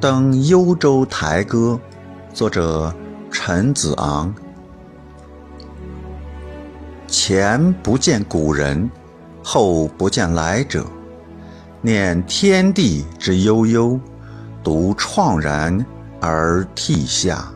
登幽州台歌作者陈子昂。前不见古人后不见来者念天地之悠悠独怆然而涕下。